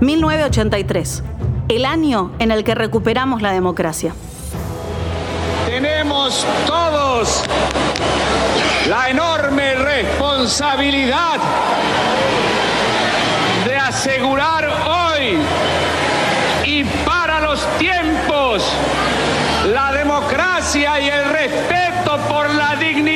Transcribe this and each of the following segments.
1983, el año en el que recuperamos la democracia. Tenemos todos la enorme responsabilidad de asegurar hoy y para los tiempos la democracia y el respeto por la dignidad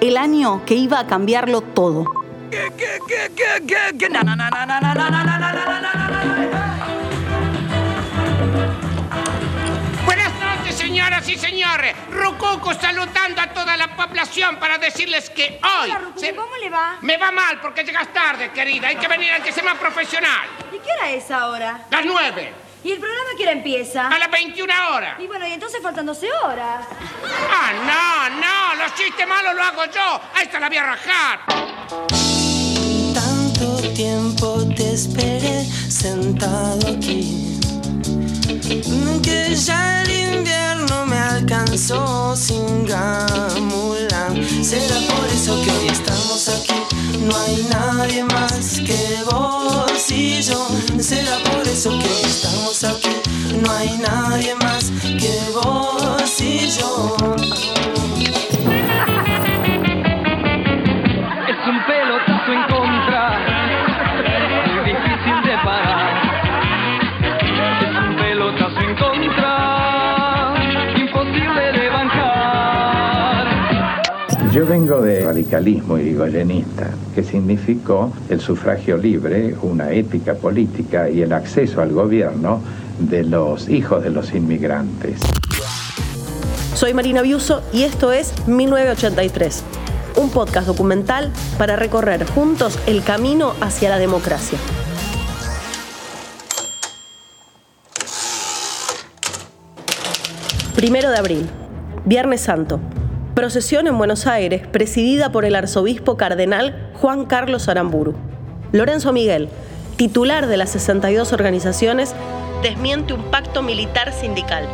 el año que iba a cambiarlo todo? Señoras y señores, Rococo saludando a toda la población para decirles que hoy... Hola, ¿cómo le va? Me va mal porque llegas tarde, querida. Hay que venir antes que sea más profesional. ¿Y qué hora es ahora? Las nueve. ¿Y el programa qué hora empieza? A las 21 horas. Y bueno, y entonces faltan 12 horas. Ah, no, no, los chistes malos los hago yo. A esta la voy a rajar. Tanto tiempo te esperé sentado aquí. Que ya el invierno me alcanzó sin gamulan. Será por eso que hoy estamos aquí. No hay nadie más que vos y yo. No hay nadie más Yo vengo de radicalismo irigoyenista, que significó el sufragio libre, una ética política y el acceso al gobierno de los hijos de los inmigrantes. Soy Marina Biuso y esto es 1983, un podcast documental para recorrer juntos el camino hacia la democracia. Primero de abril, Viernes Santo. Procesión en Buenos Aires, presidida por el arzobispo cardenal Juan Carlos Aramburu. Lorenzo Miguel, titular de las 62 organizaciones, desmiente un pacto militar sindical.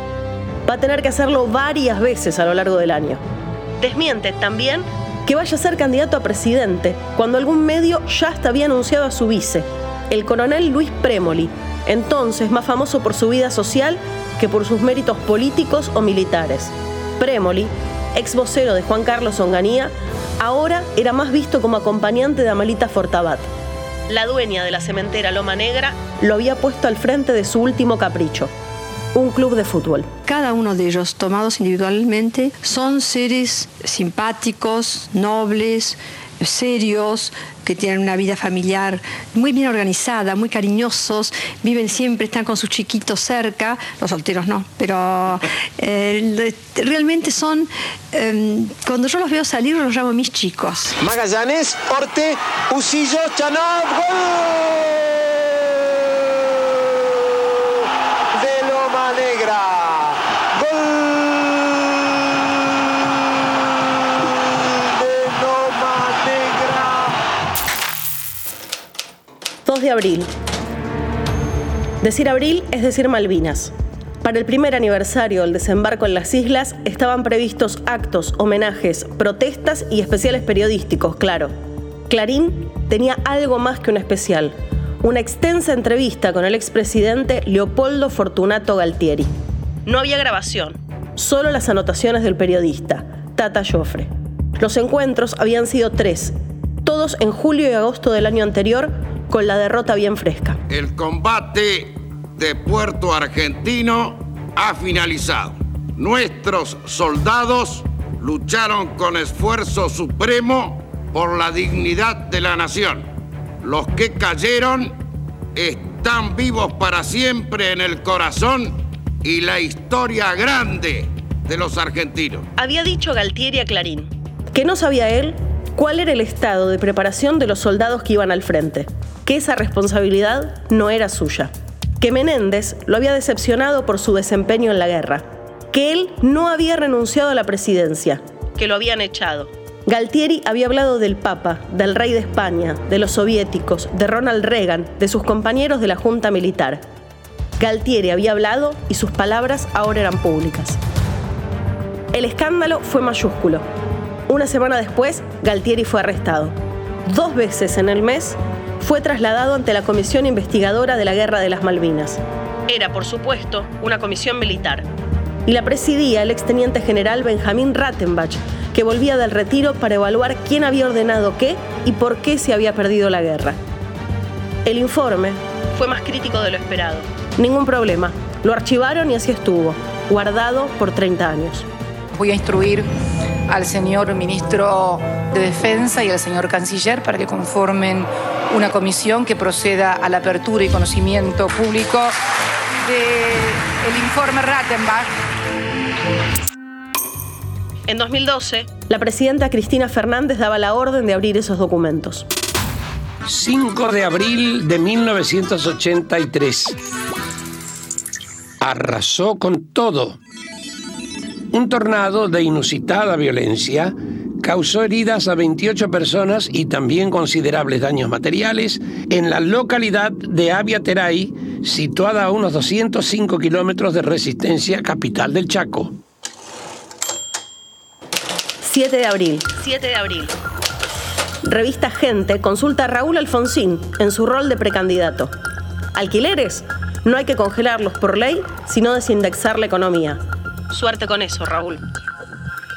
Va a tener que hacerlo varias veces a lo largo del año. Desmiente también que vaya a ser candidato a presidente cuando algún medio ya hasta había anunciado a su vice, el coronel Luis Premoli, entonces más famoso por su vida social que por sus méritos políticos o militares. Premoli, ex vocero de Juan Carlos Onganía, ahora era más visto como acompañante de Amalita Fortabat. La dueña de la cementera Loma Negra lo había puesto al frente de su último capricho, un club de fútbol. Cada uno de ellos, tomados individualmente, son seres simpáticos, nobles, serios, que tienen una vida familiar muy bien organizada, muy cariñosos, viven siempre, están con sus chiquitos cerca, los solteros no, pero eh, realmente son, eh, cuando yo los veo salir, los llamo mis chicos. Magallanes, Orte, Usillo, Chanab, gol de Loma Negra. Gol de Loma Negra. 2 de abril. Decir abril es decir Malvinas. Para el primer aniversario del desembarco en las islas estaban previstos actos, homenajes, protestas y especiales periodísticos, claro. Clarín tenía algo más que un especial, una extensa entrevista con el expresidente Leopoldo Fortunato Galtieri. No había grabación, solo las anotaciones del periodista, Tata Joffre. Los encuentros habían sido tres, todos en julio y agosto del año anterior, con la derrota bien fresca. El combate de Puerto Argentino ha finalizado. Nuestros soldados lucharon con esfuerzo supremo por la dignidad de la nación. Los que cayeron están vivos para siempre en el corazón y la historia grande de los argentinos. Había dicho Galtieri a Clarín que no sabía él cuál era el estado de preparación de los soldados que iban al frente, que esa responsabilidad no era suya, que Menéndez lo había decepcionado por su desempeño en la guerra, que él no había renunciado a la presidencia, que lo habían echado. Galtieri había hablado del Papa, del rey de España, de los soviéticos, de Ronald Reagan, de sus compañeros de la Junta Militar. Galtieri había hablado y sus palabras ahora eran públicas. El escándalo fue mayúsculo. Una semana después, Galtieri fue arrestado. Dos veces en el mes fue trasladado ante la Comisión Investigadora de la Guerra de las Malvinas. Era, por supuesto, una comisión militar. Y la presidía el exteniente general Benjamín Rattenbach, que volvía del retiro para evaluar quién había ordenado qué y por qué se había perdido la guerra. El informe fue más crítico de lo esperado. Ningún problema. Lo archivaron y así estuvo, guardado por 30 años. Voy a instruir al señor ministro de Defensa y al señor canciller para que conformen una comisión que proceda a la apertura y conocimiento público del informe Rattenbach. En 2012, la presidenta Cristina Fernández daba la orden de abrir esos documentos. 5 de abril de 1983. Arrasó con todo. Un tornado de inusitada violencia causó heridas a 28 personas y también considerables daños materiales en la localidad de Aviateray, situada a unos 205 kilómetros de Resistencia, capital del Chaco. 7 de abril. 7 de abril. Revista Gente consulta a Raúl Alfonsín en su rol de precandidato. ¿Alquileres? No hay que congelarlos por ley, sino desindexar la economía. Suerte con eso, Raúl.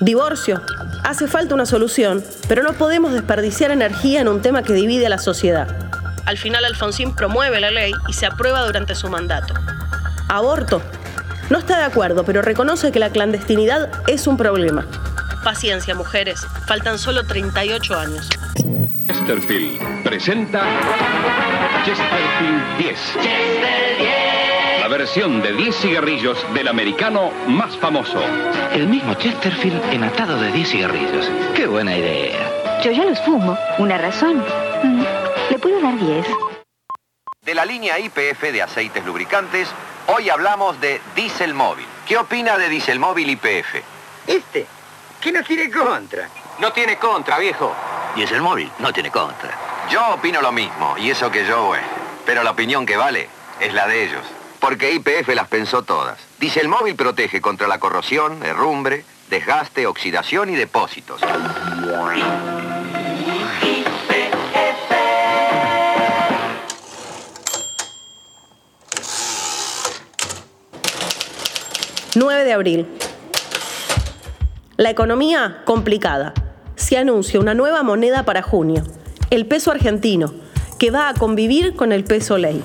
Divorcio. Hace falta una solución, pero no podemos desperdiciar energía en un tema que divide a la sociedad. Al final Alfonsín promueve la ley y se aprueba durante su mandato. Aborto. No está de acuerdo, pero reconoce que la clandestinidad es un problema. Paciencia, mujeres. Faltan solo 38 años. Chesterfield presenta Chesterfield 10. La versión de 10 cigarrillos del americano más famoso. El mismo Chesterfield en atado de 10 cigarrillos. ¡Qué buena idea! Yo ya los fumo. Una razón. Mm, Le puedo dar 10. De la línea IPF de aceites lubricantes, hoy hablamos de Diesel Móvil. ¿Qué opina de Diesel Móvil IPF? Este, que no tiene contra. No tiene contra, viejo. Y es el móvil, no tiene contra. Yo opino lo mismo, y eso que yo, bueno. Pero la opinión que vale es la de ellos. Porque IPF las pensó todas. Diesel Móvil protege contra la corrosión, herrumbre, desgaste, oxidación y depósitos. 9 de abril. La economía complicada. Se anuncia una nueva moneda para junio, el peso argentino, que va a convivir con el peso ley.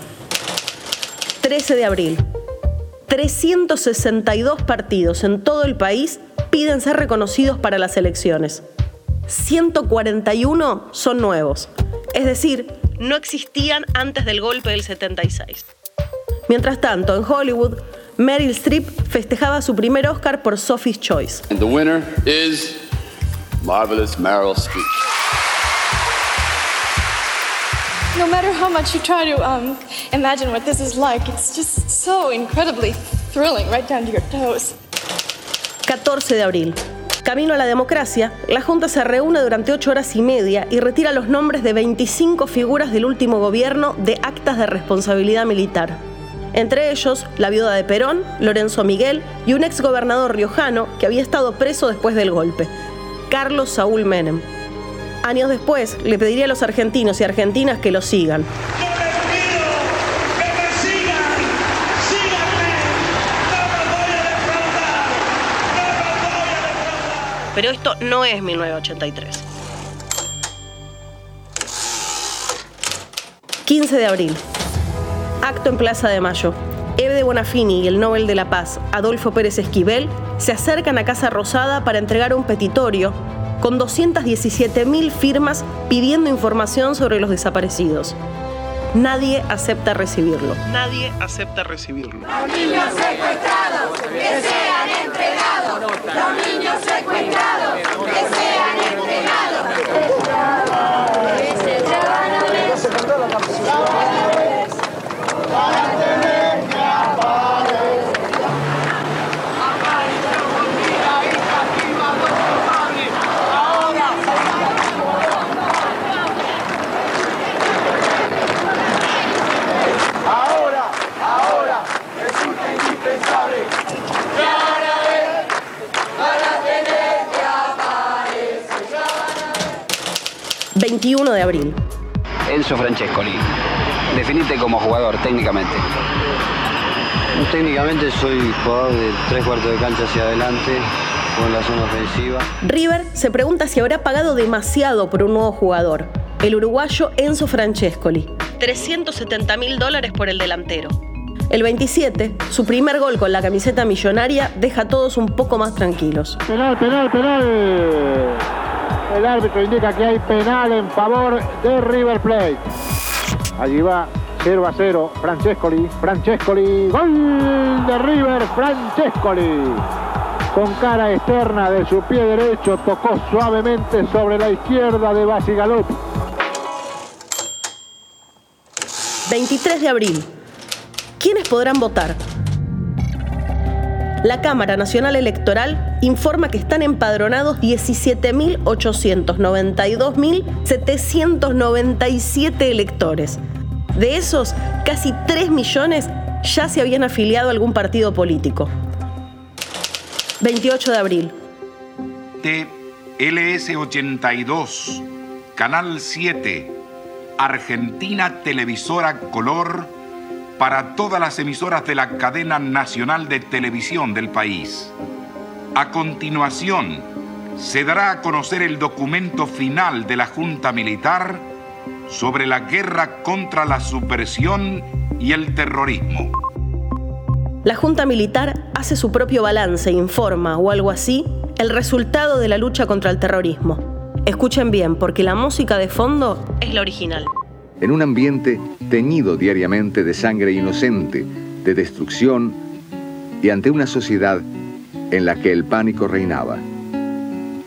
13 de abril. 362 partidos en todo el país piden ser reconocidos para las elecciones. 141 son nuevos, es decir, no existían antes del golpe del 76. Mientras tanto, en Hollywood, Meryl Streep festejaba su primer Oscar por Sophie's Choice. And the winner is Meryl Streep. No matter how much you try to um, imagine what this is like, it's just so incredibly thrilling right down to your toes. 14 de abril. Camino a la democracia, la Junta se reúne durante ocho horas y media y retira los nombres de 25 figuras del último gobierno de actas de responsabilidad militar. Entre ellos, la viuda de Perón, Lorenzo Miguel y un exgobernador riojano que había estado preso después del golpe, Carlos Saúl Menem. Años después, le pediría a los argentinos y argentinas que lo sigan. Pero esto no es 1983. 15 de abril. Acto en Plaza de Mayo. Eve de Bonafini y el Nobel de la Paz, Adolfo Pérez Esquivel, se acercan a Casa Rosada para entregar un petitorio con 217.000 firmas pidiendo información sobre los desaparecidos. nadie acepta recibirlo. Nadie acepta recibirlo. Los niños secuestrados, que sean entregados. Los niños secuestrados, que sean entregados. Para tener que 21 de abril. Enzo Francescoli. Definite como jugador técnicamente. Técnicamente soy jugador de tres cuartos de cancha hacia adelante, con la zona ofensiva. River se pregunta si habrá pagado demasiado por un nuevo jugador, el uruguayo Enzo Francescoli. 370 mil dólares por el delantero. El 27, su primer gol con la camiseta millonaria deja a todos un poco más tranquilos. Penal, penal, penal. El árbitro indica que hay penal en favor de River Plate. Allí va 0 a 0. Francescoli, Francescoli. Gol de River, Francescoli. Con cara externa de su pie derecho tocó suavemente sobre la izquierda de Basigalup. 23 de abril. ¿Quiénes podrán votar? La Cámara Nacional Electoral informa que están empadronados 17.892.797 electores. De esos, casi 3 millones ya se habían afiliado a algún partido político. 28 de abril. LS82, Canal 7, Argentina Televisora Color, para todas las emisoras de la cadena nacional de televisión del país. A continuación, se dará a conocer el documento final de la Junta Militar sobre la guerra contra la subversión y el terrorismo. La Junta Militar hace su propio balance, informa, o algo así, el resultado de la lucha contra el terrorismo. Escuchen bien, porque la música de fondo es la original. En un ambiente teñido diariamente de sangre inocente, de destrucción, y ante una sociedad en la que el pánico reinaba.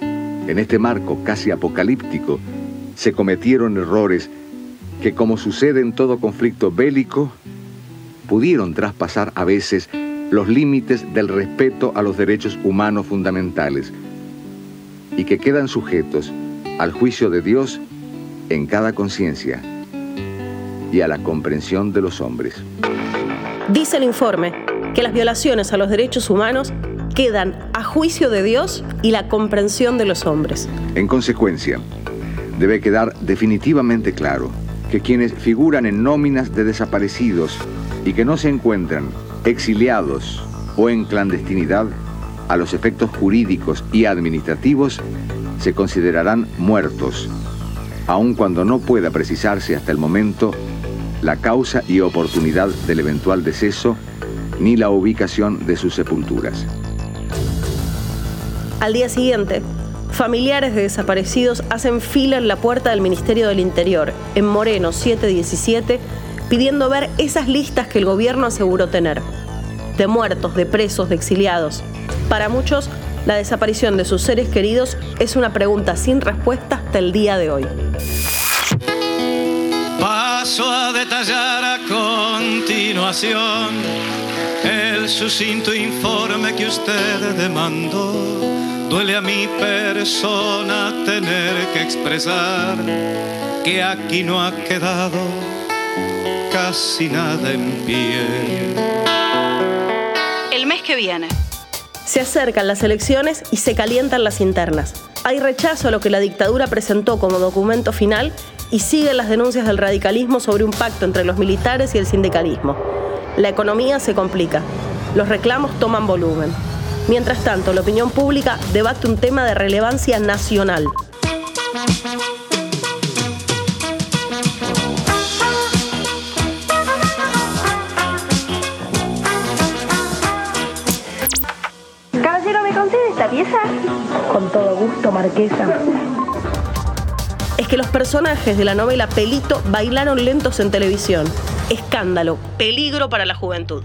En este marco casi apocalíptico se cometieron errores que, como sucede en todo conflicto bélico, pudieron traspasar a veces los límites del respeto a los derechos humanos fundamentales y que quedan sujetos al juicio de Dios en cada conciencia y a la comprensión de los hombres. Dice el informe que las violaciones a los derechos humanos quedan a juicio de Dios y la comprensión de los hombres. En consecuencia, debe quedar definitivamente claro que quienes figuran en nóminas de desaparecidos y que no se encuentran exiliados o en clandestinidad, a los efectos jurídicos y administrativos, se considerarán muertos, aun cuando no pueda precisarse hasta el momento la causa y oportunidad del eventual deceso ni la ubicación de sus sepulturas. Al día siguiente, familiares de desaparecidos hacen fila en la puerta del Ministerio del Interior, en Moreno 717, pidiendo ver esas listas que el gobierno aseguró tener, de muertos, de presos, de exiliados. Para muchos, la desaparición de sus seres queridos es una pregunta sin respuesta hasta el día de hoy. Paso a detallar a continuación el sucinto informe que usted demandó. Duele a mi persona tener que expresar que aquí no ha quedado casi nada en pie. El mes que viene. Se acercan las elecciones y se calientan las internas. Hay rechazo a lo que la dictadura presentó como documento final y siguen las denuncias del radicalismo sobre un pacto entre los militares y el sindicalismo. La economía se complica. Los reclamos toman volumen. Mientras tanto, la opinión pública debate un tema de relevancia nacional. Caballero, ¿me concede esta pieza? Con todo gusto, Marquesa. Es que los personajes de la novela Pelito bailaron lentos en televisión. Escándalo, peligro para la juventud.